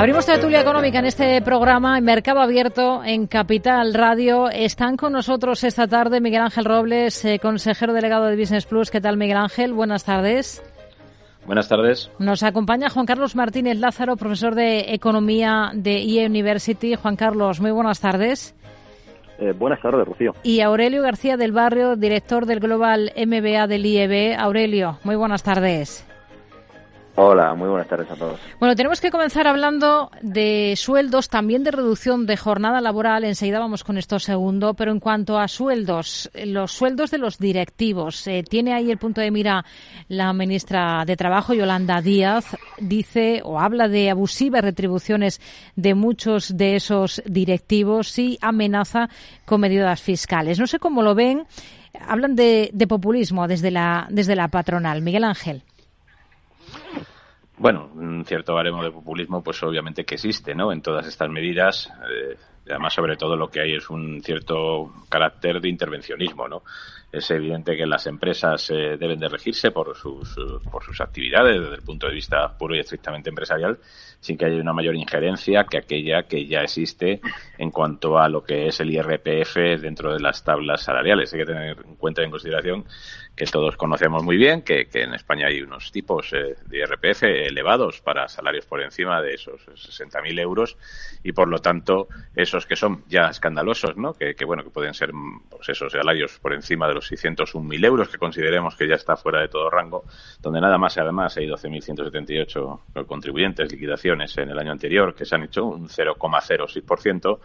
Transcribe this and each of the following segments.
Abrimos tertulia económica en este programa, en Mercado Abierto, en Capital Radio. Están con nosotros esta tarde Miguel Ángel Robles, eh, consejero delegado de Business Plus. ¿Qué tal, Miguel Ángel? Buenas tardes. Buenas tardes. Nos acompaña Juan Carlos Martínez Lázaro, profesor de Economía de IE University. Juan Carlos, muy buenas tardes. Eh, buenas tardes, Rocío. Y Aurelio García del Barrio, director del Global MBA del IEB. Aurelio, muy buenas tardes. Hola, muy buenas tardes a todos. Bueno, tenemos que comenzar hablando de sueldos, también de reducción de jornada laboral. Enseguida vamos con esto segundo, pero en cuanto a sueldos, los sueldos de los directivos, eh, tiene ahí el punto de mira la ministra de Trabajo, Yolanda Díaz, dice o habla de abusivas retribuciones de muchos de esos directivos y amenaza con medidas fiscales. No sé cómo lo ven. Hablan de, de populismo desde la, desde la patronal. Miguel Ángel. Bueno, un cierto baremo de populismo, pues obviamente que existe, ¿no? En todas estas medidas, eh, además sobre todo lo que hay es un cierto carácter de intervencionismo, ¿no? Es evidente que las empresas eh, deben de regirse por sus, por sus actividades desde el punto de vista puro y estrictamente empresarial, sin que haya una mayor injerencia que aquella que ya existe en cuanto a lo que es el IRPF dentro de las tablas salariales. Hay que tener en cuenta en consideración que todos conocemos muy bien, que, en España hay unos tipos eh, de IRPF elevados para salarios por encima de esos 60.000 euros y por lo tanto esos que son ya escandalosos, ¿no? Que, bueno, que pueden ser pues, esos salarios por encima de los 601.000 euros que consideremos que ya está fuera de todo rango, donde nada más además hay 12.178 contribuyentes, liquidaciones en el año anterior que se han hecho un 0,06%,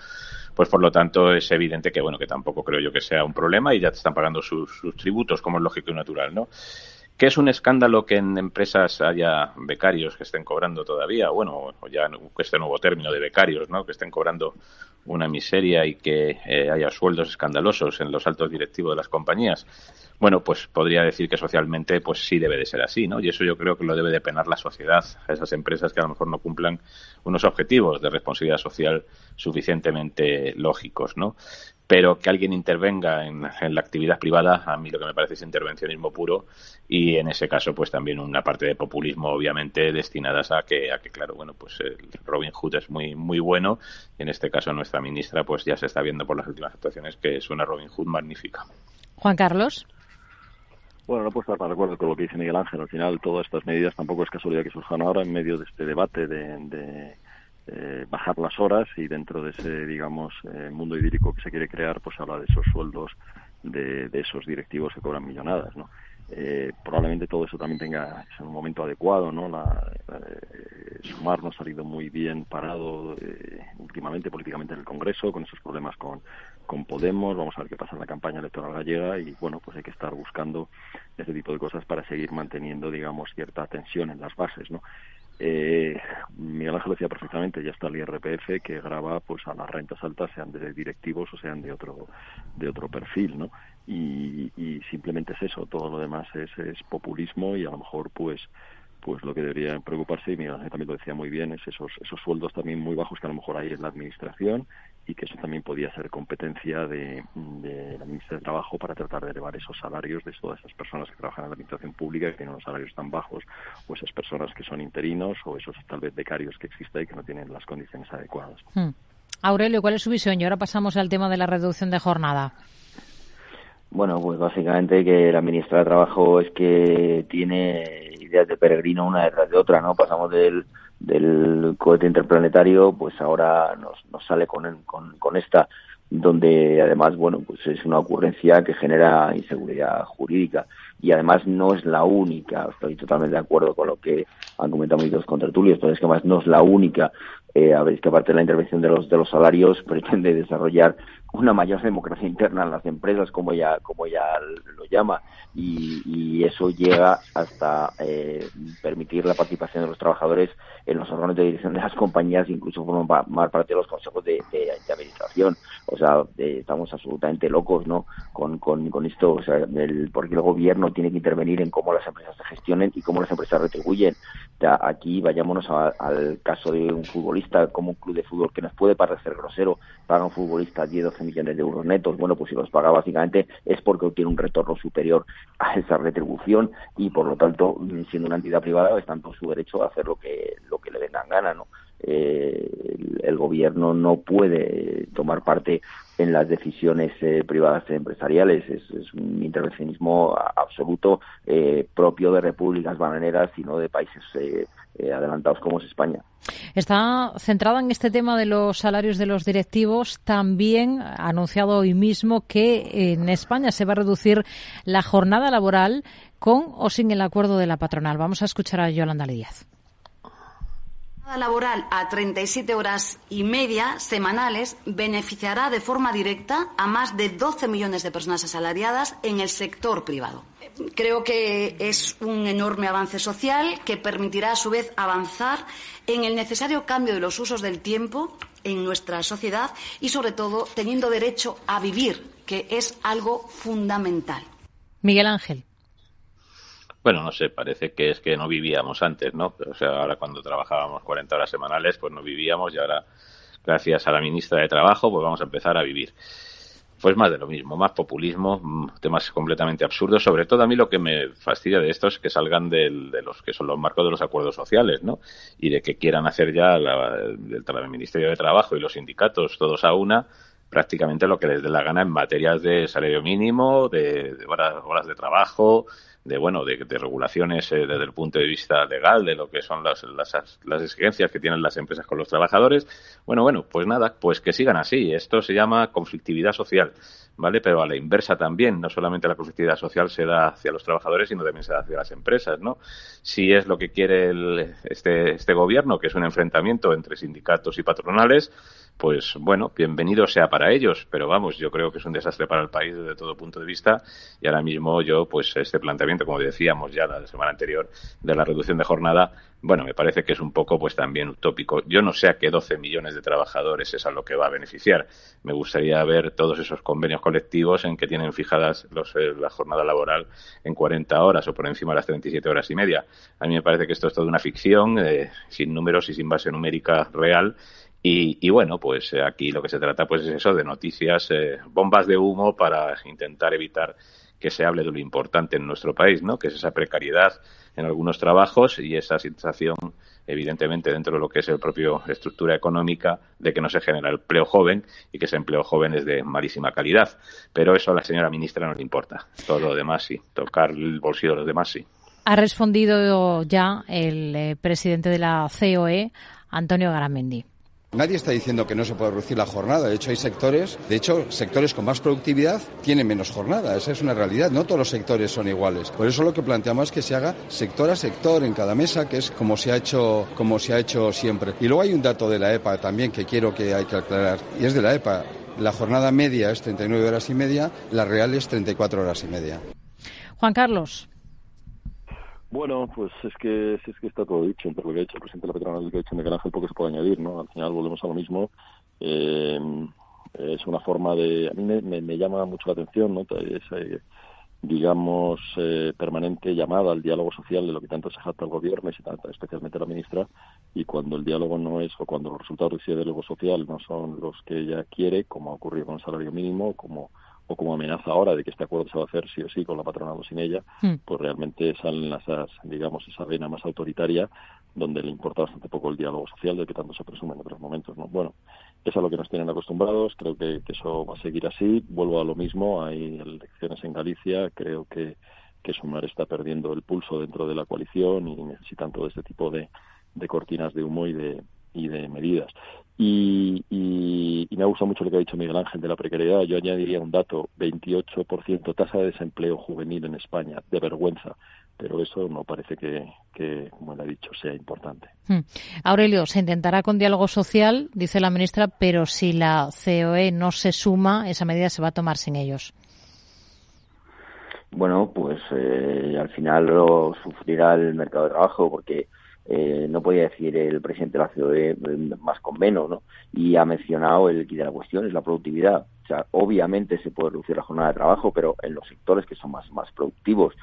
pues por lo tanto es evidente que bueno que tampoco creo yo que sea un problema y ya te están pagando sus, tributos como es lógico y natural, ¿no? ¿Qué es un escándalo que en empresas haya becarios que estén cobrando todavía, bueno, o ya este nuevo término de becarios, ¿no? Que estén cobrando una miseria y que eh, haya sueldos escandalosos en los altos directivos de las compañías? bueno, pues podría decir que socialmente pues sí debe de ser así, ¿no? Y eso yo creo que lo debe de penar la sociedad a esas empresas que a lo mejor no cumplan unos objetivos de responsabilidad social suficientemente lógicos, ¿no? Pero que alguien intervenga en, la actividad privada, a mí lo que me parece es intervencionismo puro y en ese caso pues también una parte de populismo obviamente destinadas a que, a que claro, bueno, pues el Robin Hood es muy, muy bueno y en este caso nuestra ministra pues ya se está viendo por las últimas actuaciones que es una Robin Hood magnífica. Juan Carlos. Bueno, no puedo estar más de acuerdo con lo que dice Miguel Ángel. Al final, todas estas medidas tampoco es casualidad que surjan ahora en medio de este debate de, eh, bajar las horas y dentro de ese, digamos, eh, mundo idílico que se quiere crear, pues habla de esos sueldos de, de esos directivos que cobran millonadas, ¿no? Eh, probablemente todo eso también tenga en un momento adecuado, ¿no? La, eh, Sumar no ha salido muy bien parado eh, últimamente políticamente en el Congreso con esos problemas con, con Podemos. Vamos a ver qué pasa en la campaña electoral gallega y bueno, pues hay que estar buscando ese tipo de cosas para seguir manteniendo, digamos, cierta tensión en las bases, ¿no? Eh, Miguel Ángel decía perfectamente, ya está el IRPF que graba pues a las rentas altas, sean de directivos o sean de otro de otro perfil, ¿no? Y, simplemente es eso, todo lo demás es, es populismo y a lo mejor pues pues lo que debería preocuparse, y Miguel Ángel también lo decía muy bien, es esos, esos sueldos también muy bajos que a lo mejor hay en la administración y que eso también podía ser competencia de, la ministra de Trabajo para tratar de elevar esos salarios de todas esas personas que trabajan en la administración pública que tienen unos salarios tan bajos o esas personas que son interinos o esos tal vez becarios que existen y que no tienen las condiciones adecuadas. Hmm. Aurelio, ¿cuál es su visión? Y ahora pasamos al tema de la reducción de jornada. Bueno, pues básicamente que la ministra de Trabajo es que tiene ideas de peregrino una detrás de otra, ¿no? Pasamos del del cohete interplanetario, pues ahora nos, nos sale con, con, con esta, donde además, bueno, pues es una ocurrencia que genera inseguridad jurídica. Y además no es la única, estoy totalmente de acuerdo con lo que han comentado mis dos contratulios, pero es que además no es la única, eh, a ver, que aparte de la intervención de los, de los salarios pretende desarrollar una mayor democracia interna en las empresas, como ella, como ella lo llama, y, eso llega hasta eh, permitir la participación de los trabajadores en los órganos de dirección de las compañías, incluso formar parte de los consejos de, de, administración. O sea, eh, estamos absolutamente locos, ¿no? Con, con, con esto, o sea, el, porque el gobierno tiene que intervenir en cómo las empresas se gestionen y cómo las empresas retribuyen. Aquí vayámonos al caso de un futbolista, como un club de fútbol que nos puede parecer grosero, paga un futbolista 10, 12 millones de euros netos. Bueno, pues si los paga básicamente es porque obtiene un retorno superior a esa retribución y por lo tanto, siendo una entidad privada, está en todo su derecho a hacer lo que, lo que le vengan gana, ¿no? El, gobierno no puede tomar parte en las decisiones privadas empresariales. Es, un intervencionismo absoluto propio de repúblicas bananeras y no de países adelantados como es España. Está centrada en este tema de los salarios de los directivos. También ha anunciado hoy mismo que en España se va a reducir la jornada laboral con o sin el acuerdo de la patronal. Vamos a escuchar a Yolanda Díaz laboral a 37 horas y media semanales beneficiará de forma directa a más de 12 millones de personas asalariadas en el sector privado. Creo que es un enorme avance social que permitirá, a su vez, avanzar en el necesario cambio de los usos del tiempo en nuestra sociedad y, sobre todo, teniendo derecho a vivir, que es algo fundamental. Miguel Ángel. Bueno, no sé, parece que es que no vivíamos antes, ¿no? O sea, ahora cuando trabajábamos 40 horas semanales, pues no vivíamos y ahora, gracias a la ministra de Trabajo, pues vamos a empezar a vivir. Pues más de lo mismo, más populismo, mm, temas completamente absurdos. Sobre todo a mí lo que me fastidia de esto es que salgan de los que son los marcos de los acuerdos sociales, ¿no? Y de que quieran hacer ya la, el, Ministerio de Trabajo y los sindicatos todos a una prácticamente lo que les dé la gana en materias de salario mínimo, de, horas de trabajo, de bueno de, regulaciones eh, desde el punto de vista legal de lo que son las, las, exigencias que tienen las empresas con los trabajadores. Bueno bueno pues nada pues que sigan así. Esto se llama conflictividad social vale pero a la inversa también. No solamente la conflictividad social se da hacia los trabajadores sino también se da hacia las empresas no si es lo que quiere este este gobierno que es un enfrentamiento entre sindicatos y patronales pues bueno, bienvenido sea para ellos, pero vamos, yo creo que es un desastre para el país desde todo punto de vista y ahora mismo yo, pues este planteamiento, como decíamos ya la semana anterior, de la reducción de jornada, bueno, me parece que es un poco pues también utópico. Yo no sé a qué 12 millones de trabajadores es a lo que va a beneficiar. Me gustaría ver todos esos convenios colectivos en que tienen fijadas los, eh, la jornada laboral en 40 horas o por encima de las 37 horas y media. A mí me parece que esto es toda una ficción, eh, sin números y sin base numérica real y, bueno, pues eh, aquí lo que se trata pues es eso de noticias, eh, bombas de humo para intentar evitar que se hable de lo importante en nuestro país, ¿no? Que es esa precariedad en algunos trabajos y esa sensación, evidentemente, dentro de lo que es el propio estructura económica, de que no se genera empleo joven y que ese empleo joven es de malísima calidad. Pero eso a la señora ministra no le importa. Todo lo demás sí. Tocar el bolsillo de los demás sí. Ha respondido ya el eh, presidente de la COE, Antonio Garamendi. Nadie está diciendo que no se puede reducir la jornada. De hecho, hay sectores, de hecho, sectores con más productividad tienen menos jornada. Esa es una realidad. No todos los sectores son iguales. Por eso lo que planteamos es que se haga sector a sector en cada mesa, que es como se ha hecho, como se ha hecho siempre. Y luego hay un dato de la EPA también que quiero que hay que aclarar. Y es de la EPA. La jornada media es 39 horas y media, la real es 34 horas y media. Juan Carlos. Bueno, pues es que es que está todo dicho entre lo que ha dicho el presidente de la patronal y lo que ha dicho Miguel Ángel, porque se puede añadir, ¿no? Al final volvemos a lo mismo. Eh, es una forma de... A mí me, llama mucho la atención, ¿no? Esa, digamos, eh, permanente llamada al diálogo social de lo que tanto se jacta el gobierno y especialmente la ministra, y cuando el diálogo no es, o cuando los resultados de diálogo social no son los que ella quiere, como ha ocurrido con el salario mínimo, como o como amenaza ahora de que este acuerdo se va a hacer sí o sí con la patronal o sin ella, hmm. pues realmente salen esas, digamos, esa vena más autoritaria donde le importa bastante poco el diálogo social del que tanto se presume en otros momentos. ¿no? Bueno, es a lo que nos tienen acostumbrados, creo que, eso va a seguir así. Vuelvo a lo mismo, hay elecciones en Galicia, creo que, que Sumar está perdiendo el pulso dentro de la coalición y necesitan todo este tipo de, de cortinas de humo y de, y de medidas. Y, y, me ha gustado mucho lo que ha dicho Miguel Ángel de la precariedad. Yo añadiría un dato, 28% tasa de desempleo juvenil en España, de vergüenza. Pero eso no parece que, que como él ha dicho, sea importante. Hmm. Aurelio, se intentará con diálogo social, dice la ministra, pero si la COE no se suma, esa medida se va a tomar sin ellos. Bueno, pues eh, al final lo sufrirá el mercado de trabajo porque eh, no podía decir el presidente de la COE eh, más con menos, ¿no? Y ha mencionado el que de la cuestión, es la productividad. O sea, obviamente se puede reducir la jornada de trabajo, pero en los sectores que son más, más productivos,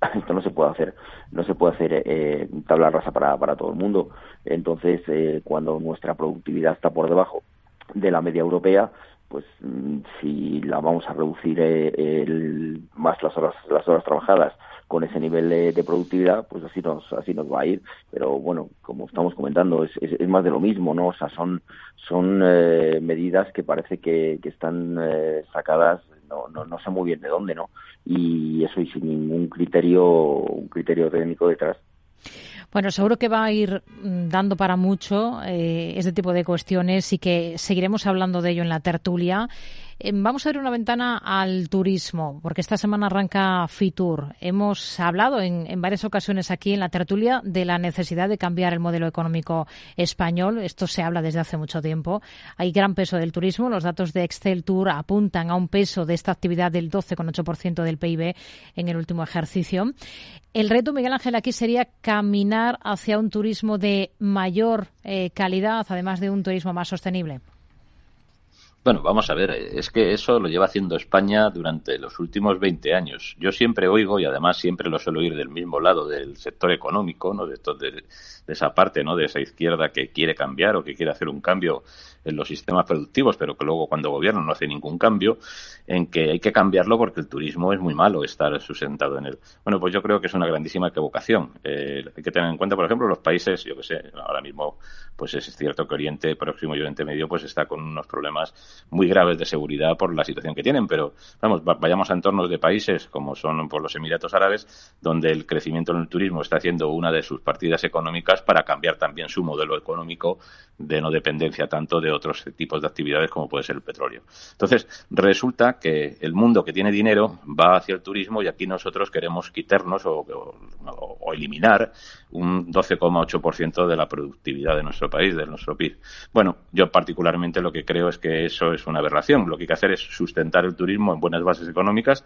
esto no se puede hacer, no se puede hacer eh, tabla rasa para, para todo el mundo. Entonces, eh, cuando nuestra productividad está por debajo de la media europea, pues mm, si la vamos a reducir eh, más las horas las horas trabajadas con ese nivel de, productividad pues así nos así nos va a ir. Pero bueno como estamos comentando es, es, más de lo mismo no o sea son son eh, medidas que parece que, que están eh, sacadas no, no, no sé muy bien de dónde no y eso y sin ningún criterio un criterio técnico detrás. Bueno, seguro que va a ir mm, dando para mucho eh, este tipo de cuestiones y que seguiremos hablando de ello en la tertulia. Eh, vamos a ver una ventana al turismo, porque esta semana arranca Fitur. Hemos hablado en, varias ocasiones aquí en la tertulia de la necesidad de cambiar el modelo económico español. Esto se habla desde hace mucho tiempo. Hay gran peso del turismo. Los datos de Excel Tour apuntan a un peso de esta actividad del 12,8% del PIB en el último ejercicio. El reto, Miguel Ángel, aquí sería caminar hacia un turismo de mayor eh, calidad, además de un turismo más sostenible. Bueno, vamos a ver, es que eso lo lleva haciendo España durante los últimos 20 años. Yo siempre oigo, y además siempre lo suelo oír del mismo lado del sector económico, ¿no? de, de, esa parte, ¿no? de esa izquierda que quiere cambiar o que quiere hacer un cambio en los sistemas productivos, pero que luego cuando gobierna no hace ningún cambio, en que hay que cambiarlo porque el turismo es muy malo estar sustentado en él. Bueno, pues yo creo que es una grandísima equivocación. Eh, hay que tener en cuenta, por ejemplo, los países, yo que sé, ahora mismo, pues es cierto que Oriente Próximo y Oriente Medio, pues está con unos problemas muy graves de seguridad por la situación que tienen, pero vamos, vayamos a entornos de países como son por los Emiratos Árabes, donde el crecimiento en el turismo está haciendo una de sus partidas económicas para cambiar también su modelo económico de no dependencia tanto de otros tipos de actividades como puede ser el petróleo. Entonces, resulta que el mundo que tiene dinero va hacia el turismo y aquí nosotros queremos quitarnos o, eliminar un 12,8% de la productividad de nuestro país, de nuestro PIB. Bueno, yo particularmente lo que creo es que eso es una aberración. Lo que hay que hacer es sustentar el turismo en buenas bases económicas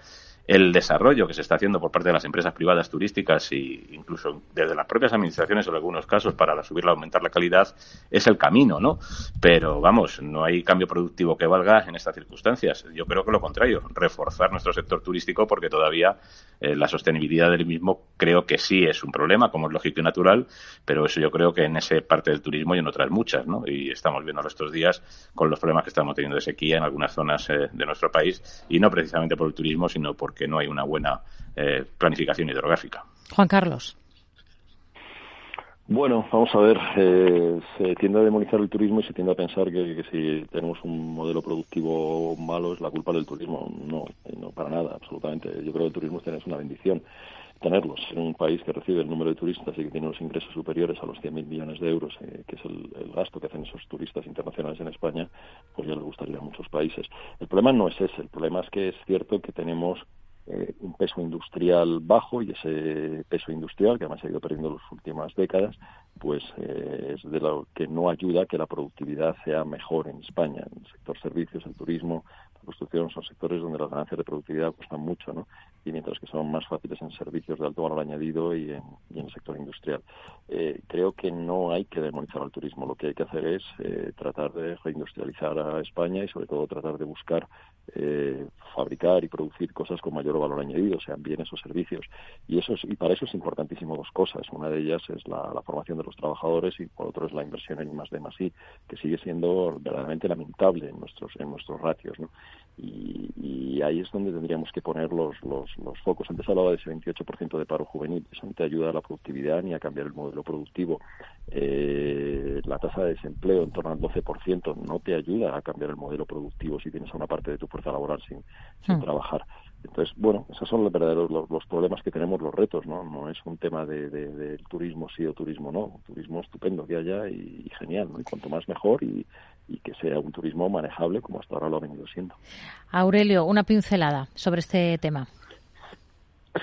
el desarrollo que se está haciendo por parte de las empresas privadas turísticas e incluso desde las propias administraciones en algunos casos para subirla, aumentar la calidad, es el camino, ¿no? Pero vamos, no hay cambio productivo que valga en estas circunstancias. Yo creo que lo contrario, reforzar nuestro sector turístico porque todavía eh, la sostenibilidad del mismo creo que sí es un problema, como es lógico y natural, pero eso yo creo que en esa parte del turismo y en otras muchas, ¿no? Y estamos viendo estos días con los problemas que estamos de sequía en algunas zonas eh, de nuestro país y no precisamente por el turismo, sino porque que no hay una buena eh, planificación hidrográfica. Juan Carlos. Bueno, vamos a ver, eh, se tiende a demonizar el turismo y se tiende a pensar que, si tenemos un modelo productivo malo es la culpa del turismo. No, no para nada, absolutamente. Yo creo que el turismo es una bendición tenerlos. En un país que recibe el número de turistas y que tiene los ingresos superiores a los 100.000 millones de euros, eh, que es el, gasto que hacen esos turistas internacionales en España, pues ya les gustaría a muchos países. El problema no es ese, el problema es que es cierto que tenemos eh, un peso industrial bajo y ese peso industrial, que además ha ido perdiendo en las últimas décadas, pues eh, es de lo que no ayuda a que la productividad sea mejor en España, en el sector servicios, el turismo, construcción son sectores donde las ganancias de productividad cuestan mucho, ¿no? Y mientras que son más fáciles en servicios de alto valor añadido y en, el sector industrial. Eh, creo que no hay que demonizar al turismo. Lo que hay que hacer es eh, tratar de reindustrializar a España y sobre todo tratar de buscar eh, fabricar y producir cosas con mayor valor añadido, sean bienes o servicios. Y eso y para eso es importantísimo dos cosas. Una de ellas es la, formación de los trabajadores y por otro es la inversión en más de más I, que sigue siendo verdaderamente lamentable en nuestros en nuestros ratios. ¿no? Y, ahí es donde tendríamos que poner los, los, los focos. Antes hablaba de ese 28% de paro juvenil, eso no te ayuda a la productividad ni a cambiar el modelo productivo. Eh, la tasa de desempleo en torno al 12% no te ayuda a cambiar el modelo productivo si tienes a una parte de tu fuerza laboral sin, sin hmm. trabajar. Entonces, bueno, esos son los verdaderos los, problemas que tenemos, los retos, ¿no? No es un tema de, del turismo sí o turismo no. turismo estupendo que haya y, genial, ¿no? Y cuanto más mejor y, y que sea un turismo manejable como hasta ahora lo ha venido siendo. Aurelio, una pincelada sobre este tema.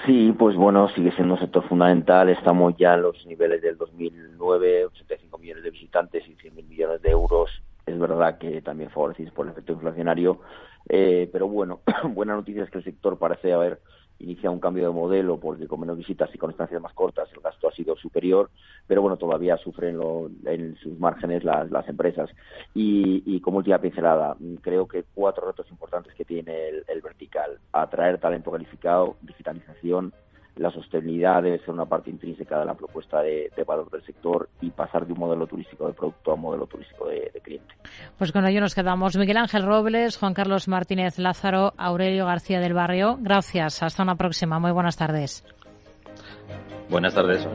Sí, pues bueno, sigue siendo un sector fundamental. Estamos ya en los niveles del 2009, 85 millones de visitantes y 100.000 millones de euros. Es verdad que también favorecidos por el efecto inflacionario, eh, pero bueno, buena noticia es que el sector parece haber inicia un cambio de modelo porque con menos visitas y con estancias más cortas el gasto ha sido superior, pero bueno, todavía sufren en sus márgenes las, las empresas. Y, y, como última pincelada, creo que cuatro retos importantes que tiene el, el vertical. Atraer talento calificado, digitalización, la sostenibilidad debe ser una parte intrínseca de la propuesta de, valor del sector y pasar de un modelo turístico de producto a un modelo turístico de, cliente. Pues con ello nos quedamos. Miguel Ángel Robles, Juan Carlos Martínez Lázaro, Aurelio García del Barrio. Gracias. Hasta una próxima. Muy buenas tardes. Buenas tardes.